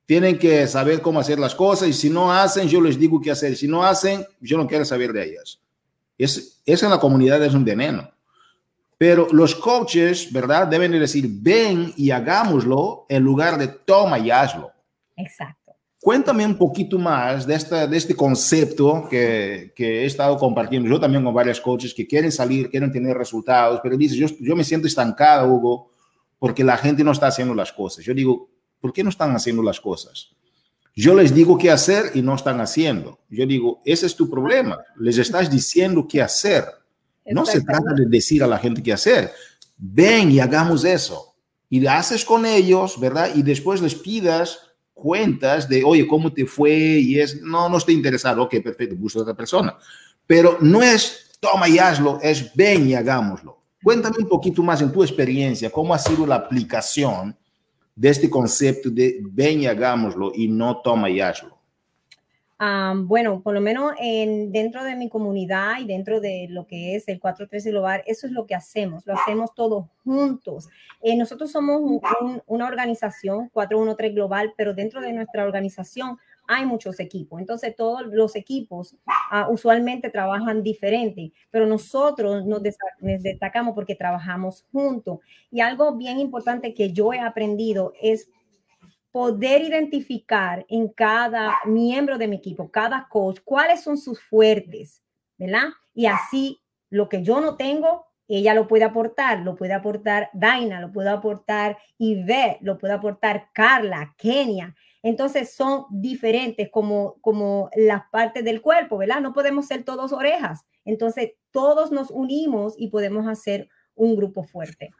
S1: Tienen que saber cómo hacer las cosas y si no hacen, yo les digo qué hacer. Si no hacen, yo no quiero saber de ellas. Es, eso en la comunidad es un veneno. Pero los coaches, ¿verdad? Deben decir, ven y hagámoslo en lugar de toma y hazlo.
S5: Exacto.
S1: Cuéntame un poquito más de, esta, de este concepto que, que, he estado compartiendo yo también con varios coaches que quieren salir, quieren tener resultados, pero dicen, yo, yo me siento estancada, Hugo, porque la gente no está haciendo las cosas. Yo digo, ¿por qué no están haciendo las cosas? Yo les digo qué hacer y no están haciendo. Yo digo, ese es tu problema. Les estás diciendo qué hacer. No se trata de decir a la gente qué hacer. Ven y hagamos eso. Y haces con ellos, ¿verdad? Y después les pidas cuentas de, oye, ¿cómo te fue? Y es, no, no estoy interesado, ok, perfecto, de otra persona. Pero no es, toma y hazlo, es ven y hagámoslo. Cuéntame un poquito más en tu experiencia, cómo ha sido la aplicación de este concepto de ven y hagámoslo y no toma y hazlo.
S5: Bueno, por lo menos en, dentro de mi comunidad y dentro de lo que es el 413 Global, eso es lo que hacemos, lo hacemos todos juntos. Eh, nosotros somos un, un, una organización 413 Global, pero dentro de nuestra organización hay muchos equipos. Entonces, todos los equipos uh, usualmente trabajan diferente, pero nosotros nos, nos destacamos porque trabajamos juntos. Y algo bien importante que yo he aprendido es poder identificar en cada miembro de mi equipo, cada coach, cuáles son sus fuertes, ¿verdad? Y así lo que yo no tengo, ella lo puede aportar, lo puede aportar Daina, lo puede aportar Yvette, lo puede aportar Carla, Kenia. Entonces son diferentes como, como las partes del cuerpo, ¿verdad? No podemos ser todos orejas. Entonces todos nos unimos y podemos hacer un grupo fuerte.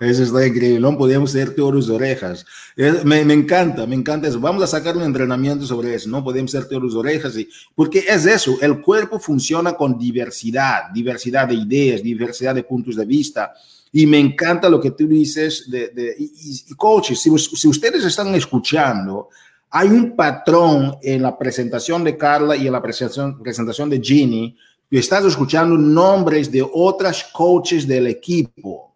S1: Eso está increíble, no podíamos ser todos orejas. Me, encanta, me encanta eso. Vamos a sacar un entrenamiento sobre eso, no podemos ser todos orejas, y, porque es eso, el cuerpo funciona con diversidad, diversidad de ideas, diversidad de puntos de vista. Y me encanta lo que tú dices de, de y coaches, si, si ustedes están escuchando, hay un patrón en la presentación de Carla y en la presentación, presentación de Ginny, estás escuchando nombres de otras coaches del equipo.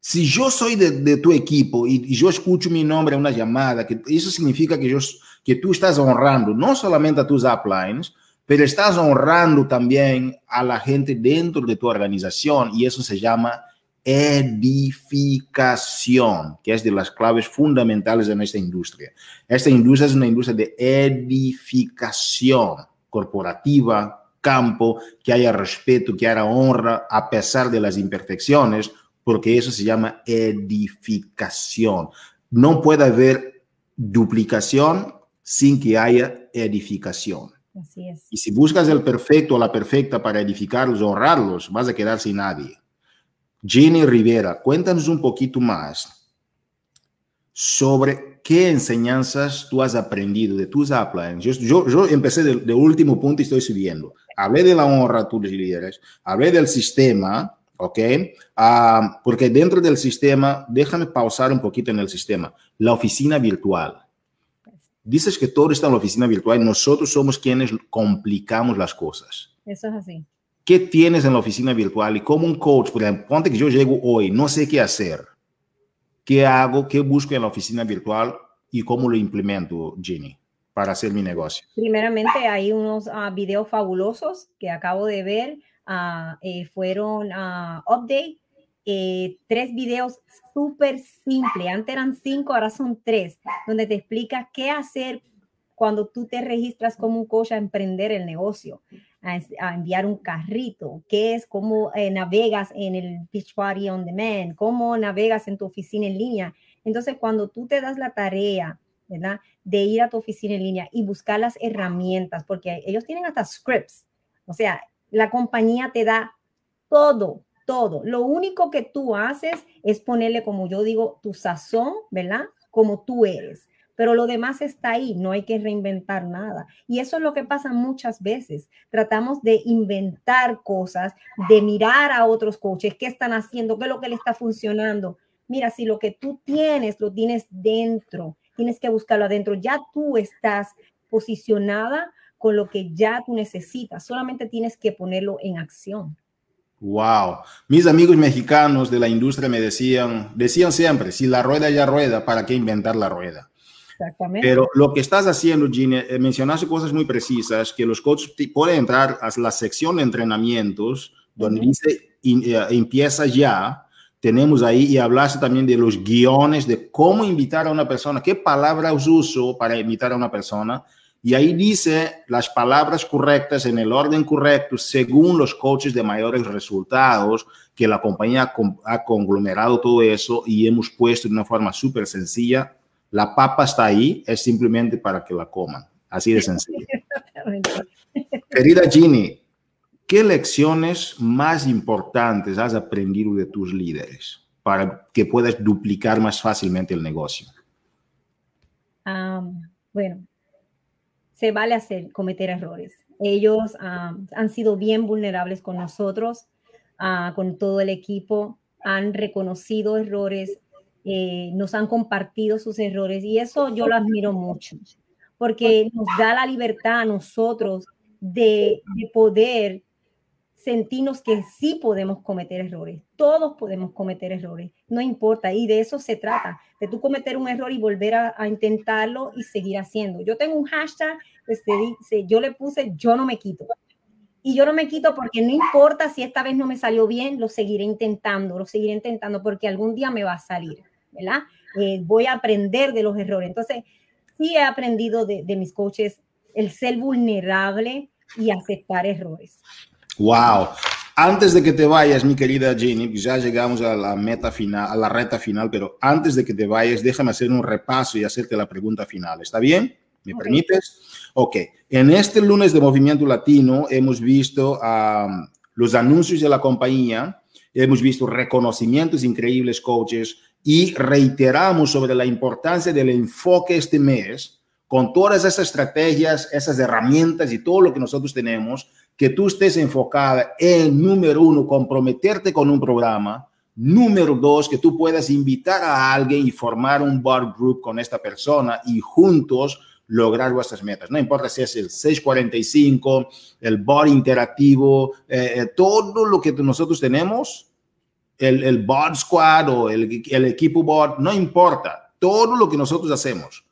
S1: Si yo soy de, de tu equipo y, y, yo escucho mi nombre en una llamada, que eso significa que, yo, que tú estás honrando no solamente a tus uplines, pero estás honrando también a la gente dentro de tu organización y eso se llama edificación, que es de las claves fundamentales de nuestra industria. Esta industria es una industria de edificación corporativa, campo, que haya respeto, que haya honra a pesar de las imperfecciones, porque eso se llama edificación. No puede haber duplicación sin que haya edificación.
S5: Así es.
S1: Y si buscas el perfecto o la perfecta para edificarlos, honrarlos, vas a quedar sin nadie. Jenny Rivera, cuéntanos un poquito más sobre qué enseñanzas tú has aprendido de tus uplines. Yo, yo, yo empecé del de último punto y estoy subiendo hablé de la honra a tus líderes, hablé del sistema, ¿ok? Uh, porque dentro del sistema, déjame pausar un poquito en el sistema, la oficina virtual. Dices que todo está en la oficina virtual, nosotros somos quienes complicamos las cosas.
S5: Eso es así.
S1: ¿Qué tienes en la oficina virtual? Y como un coach, por ejemplo, ponte que yo llego hoy, no sé qué hacer. ¿Qué hago? ¿Qué busco en la oficina virtual? ¿Y cómo lo implemento, Ginny? Para hacer mi negocio?
S5: Primeramente, hay unos uh, videos fabulosos que acabo de ver. Uh, eh, fueron uh, update, eh, tres videos súper simples. Antes eran cinco, ahora son tres, donde te explica qué hacer cuando tú te registras como un coach a emprender el negocio, a, a enviar un carrito, qué es, cómo eh, navegas en el Pitch Party on Demand, cómo navegas en tu oficina en línea. Entonces, cuando tú te das la tarea De ir a tu oficina en línea y buscar las herramientas, porque ellos tienen hasta scripts. O sea, la compañía te da todo, todo. Lo único que tú haces es ponerle, como yo digo, tu sazón, ¿verdad? Como tú eres. Pero lo demás está ahí, no hay que reinventar nada. Y eso es lo que pasa muchas veces. Tratamos de inventar cosas, de mirar a otros coaches, qué están haciendo, qué es lo que le está funcionando. Mira, si lo que tú tienes, lo tienes dentro tienes que buscarlo adentro. Ya tú estás posicionada con lo que ya tú necesitas, solamente tienes que ponerlo en acción.
S1: Wow. Mis amigos mexicanos de la industria me decían, decían siempre, si la rueda ya rueda, ¿para qué inventar la rueda?
S5: Exactamente.
S1: Pero lo que estás haciendo, Gine, eh, mencionaste cosas muy precisas, que los coaches pueden entrar a la sección de entrenamientos, donde uh -huh. dice, in, uh, empieza ya, tenemos ahí y hablaste también de los guiones, de cómo invitar a una persona, qué palabras uso para invitar a una persona. Y ahí dice las palabras correctas en el orden correcto según los coaches de mayores resultados, que la compañía ha conglomerado todo eso y hemos puesto de una forma súper sencilla. La papa está ahí, es simplemente para que la coman. Así de sencillo. [laughs] Querida Ginny, ¿Qué lecciones más importantes has aprendido de tus líderes para que puedas duplicar más fácilmente el negocio?
S5: Bueno, se vale hacer, cometer errores. Ellos han sido bien vulnerables con nosotros, uh, con todo el equipo, han reconocido errores, eh, nos han compartido sus errores y eso yo lo admiro mucho, porque nos da la libertad a nosotros de poder sentirnos que sí podemos cometer errores. Todos podemos cometer errores, no importa. Y de eso se trata, de tú cometer un error y volver a, intentarlo y seguir haciendo. Yo tengo un hashtag, este, dice, yo le puse, yo no me quito. Y yo no me quito porque no importa si esta vez no me salió bien, lo seguiré intentando, lo seguiré intentando porque algún día me va a salir, ¿verdad? Eh, voy a aprender de los errores. Entonces, sí he aprendido de, de mis coaches el ser vulnerable y aceptar errores.
S1: Wow. Antes de que te vayas, mi querida Jenny, pues ya llegamos a la meta final, a la reta final, pero antes de que te vayas, déjame hacer un repaso y hacerte la pregunta final. ¿Está bien? ¿Me permites? Ok. En este lunes de Movimiento Latino hemos visto los anuncios de la compañía, hemos visto reconocimientos increíbles, coaches, y reiteramos sobre la importancia del enfoque este mes con todas esas estrategias, esas herramientas y todo lo que nosotros tenemos que tú estés enfocada en, número uno, comprometerte con un programa, número dos, que tú puedas invitar a alguien y formar un board group con esta persona y juntos lograr vuestras metas. No importa si es el 645, el board interactivo, eh, eh, todo lo que nosotros tenemos, el, el squad o el, el equipo board, no importa, todo lo que nosotros hacemos,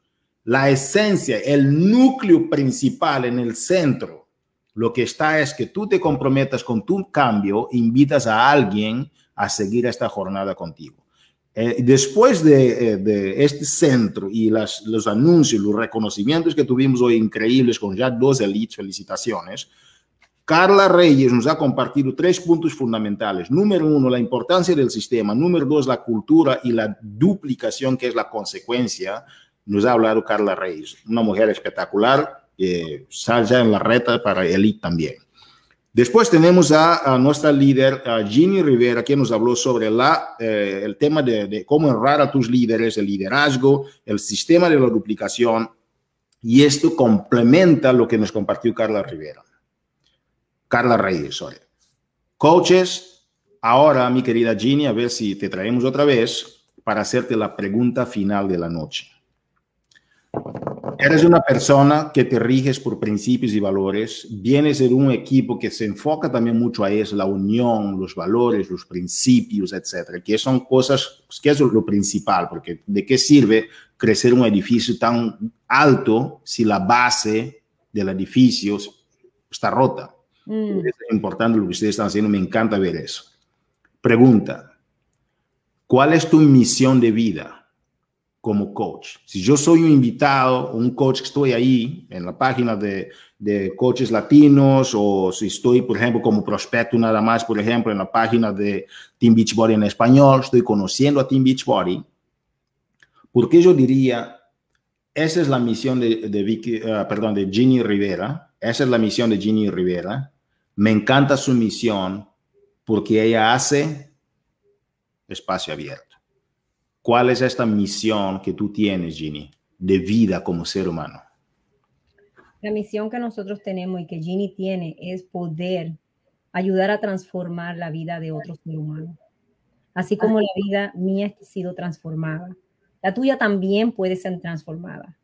S1: la esencia, el núcleo principal en el centro lo que está es que tú te comprometas con tu cambio, invitas a alguien a seguir esta jornada contigo. Eh, después eh, de, este centro y las, los anuncios, los reconocimientos que tuvimos hoy increíbles con ya dos elites, felicitaciones, Carla Reyes nos ha compartido tres puntos fundamentales. Número uno, la importancia del sistema. Número dos, la cultura y la duplicación, que es la consecuencia. Nos ha hablado Carla Reyes, una mujer espectacular, eh, salga en la reta para Elite también. Después tenemos a, nuestra líder, a Ginny Rivera, que nos habló sobre la, eh, el tema de, cómo honrar a tus líderes, el liderazgo, el sistema de la duplicación, y esto complementa lo que nos compartió Carla Rivera. Carla Reyes, sorry. Coaches, ahora mi querida Ginny, a ver si te traemos otra vez para hacerte la pregunta final de la noche. Eres una persona que te riges por principios y valores, vienes de un equipo que se enfoca también mucho a eso, la unión, los valores, los principios, etcétera, que son cosas, pues, que es lo principal, porque ¿de qué sirve crecer un edificio tan alto si la base del edificio está rota? Mm. Es importante lo que ustedes están haciendo, me encanta ver eso. Pregunta, ¿cuál es tu misión de vida? Como coach. Si yo soy un invitado, un coach que estoy ahí en la página de, de coaches latinos o si estoy, por ejemplo, como prospecto nada más, por ejemplo, en la página de Team Beachbody en español, estoy conociendo a Team Beachbody, ¿por qué yo diría, esa es la misión de, de Vicky, uh, perdón, de Ginny Rivera, esa es la misión de Ginny Rivera, me encanta su misión porque ella hace espacio abierto. ¿Cuál es esta misión que tú tienes, Ginny, de vida como ser humano?
S5: La misión que nosotros tenemos y que Ginny tiene es poder ayudar a transformar la vida de otros ser humanos. Así como la vida mía ha sido transformada, la tuya también puede ser transformada.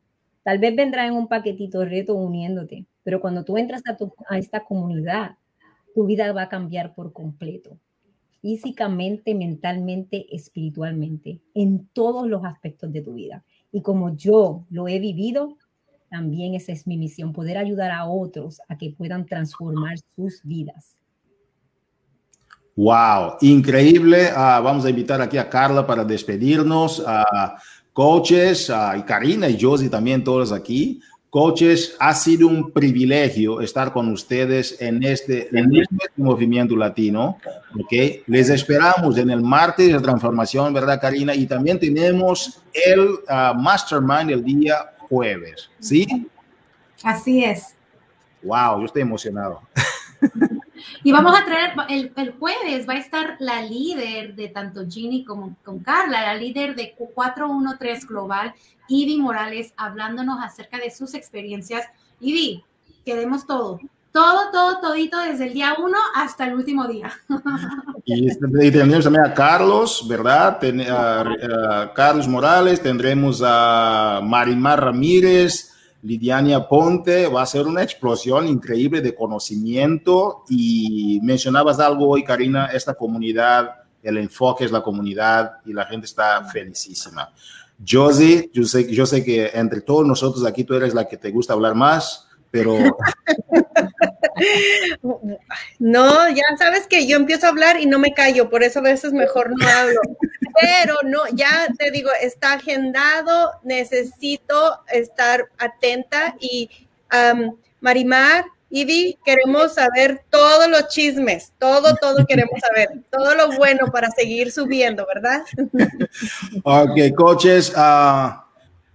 S5: Tal vez vendrá en un paquetito de reto uniéndote, pero cuando tú entras a, a esta comunidad, tu vida va a cambiar por completo físicamente, mentalmente, espiritualmente, en todos los aspectos de tu vida. Y como yo lo he vivido, también esa es mi misión, poder ayudar a otros a que puedan transformar sus vidas.
S1: Wow, increíble. Ah, vamos a invitar aquí a Carla para despedirnos, a coaches, y Karina y Josie también, todos aquí. Coaches, ha sido un privilegio estar con ustedes en este, este movimiento latino. ¿okay? Les esperamos en el martes de transformación, ¿verdad, Karina? Y también tenemos el ah, Mastermind el día jueves, ¿sí?
S2: Así es.
S1: Wow, yo estoy emocionado.
S2: Y vamos a traer, el, el, jueves va a estar la líder de tanto Ginny como con Carla, la líder de 413 Global, Ivy Morales, hablándonos acerca de sus experiencias. Ivy, queremos todo. Todo, todo, todito, desde el día uno hasta el último día.
S1: Y, tendremos también a Carlos, ¿verdad? a, Carlos Morales, tendremos a Marimar Ramírez, Lidiania Ponte, va a ser una explosión increíble de conocimiento y mencionabas algo hoy, Karina, esta comunidad, el enfoque es la comunidad y la gente está felicísima. Josie, yo sé, yo sé que entre todos nosotros aquí tú eres la que te gusta hablar más, pero... [laughs]
S3: No, ya sabes que yo empiezo a hablar y no me callo, por eso a veces mejor no hablo. Pero no, ya te digo, está agendado, necesito estar atenta y Marimar, Ivy, queremos saber todos los chismes, todo, todo queremos saber, todo lo bueno para seguir subiendo, ¿verdad?
S1: Ok, coaches, uh,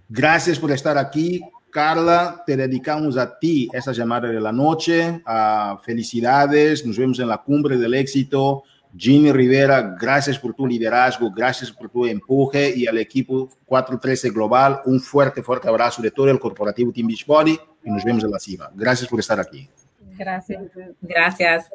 S1: gracias por estar aquí. Carla, te dedicamos a ti esta llamada de la noche. Uh, felicidades, nos vemos en la cumbre del éxito. Jimmy Rivera, gracias por tu liderazgo, gracias por tu empuje y al equipo 413 Global, un fuerte, fuerte abrazo de todo el corporativo Team Beachbody y nos vemos en la cima. Gracias por estar aquí.
S5: Gracias.
S4: Gracias.